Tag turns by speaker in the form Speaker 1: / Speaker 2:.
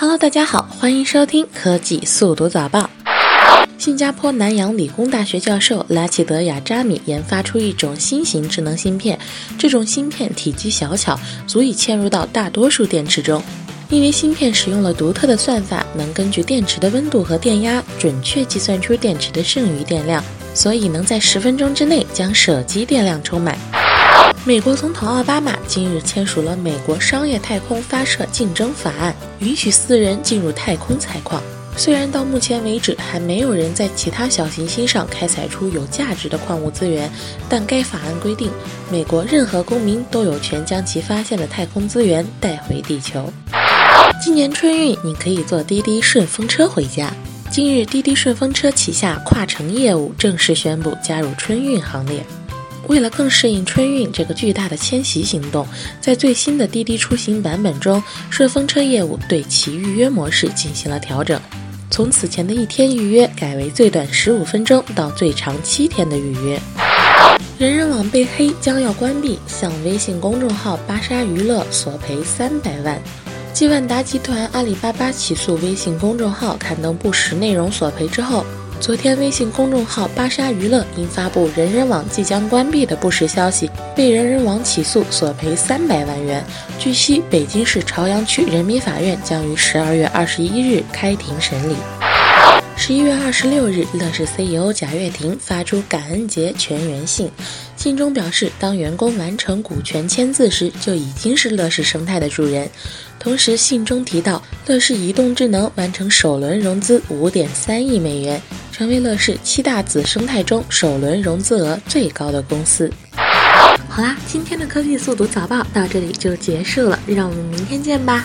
Speaker 1: Hello，大家好，欢迎收听科技速读早报。新加坡南洋理工大学教授拉齐德亚扎米研发出一种新型智能芯片，这种芯片体积小巧，足以嵌入到大多数电池中。因为芯片使用了独特的算法，能根据电池的温度和电压，准确计算出电池的剩余电量，所以能在十分钟之内将手机电量充满。美国总统奥巴马今日签署了美国商业太空发射竞争法案，允许私人进入太空采矿。虽然到目前为止还没有人在其他小行星上开采出有价值的矿物资源，但该法案规定，美国任何公民都有权将其发现的太空资源带回地球。今年春运，你可以坐滴滴顺风车回家。今日，滴滴顺风车旗下跨城业务正式宣布加入春运行列。为了更适应春运这个巨大的迁徙行动，在最新的滴滴出行版本中，顺风车业务对其预约模式进行了调整，从此前的一天预约改为最短十五分钟到最长七天的预约。人人网被黑将要关闭，向微信公众号巴莎娱乐索赔三百万。继万达集团、阿里巴巴起诉微信公众号刊登不实内容索赔之后。昨天，微信公众号芭莎娱乐因发布人人网即将关闭的不实消息，被人人网起诉索赔三百万元。据悉，北京市朝阳区人民法院将于十二月二十一日开庭审理。十一月二十六日，乐视 CEO 贾跃亭发出感恩节全员信，信中表示，当员工完成股权签字时，就已经是乐视生态的主人。同时，信中提到，乐视移动智能完成首轮融资五点三亿美元。成为乐视七大子生态中首轮融资额最高的公司。好啦，今天的科技速读早报到这里就结束了，让我们明天见吧。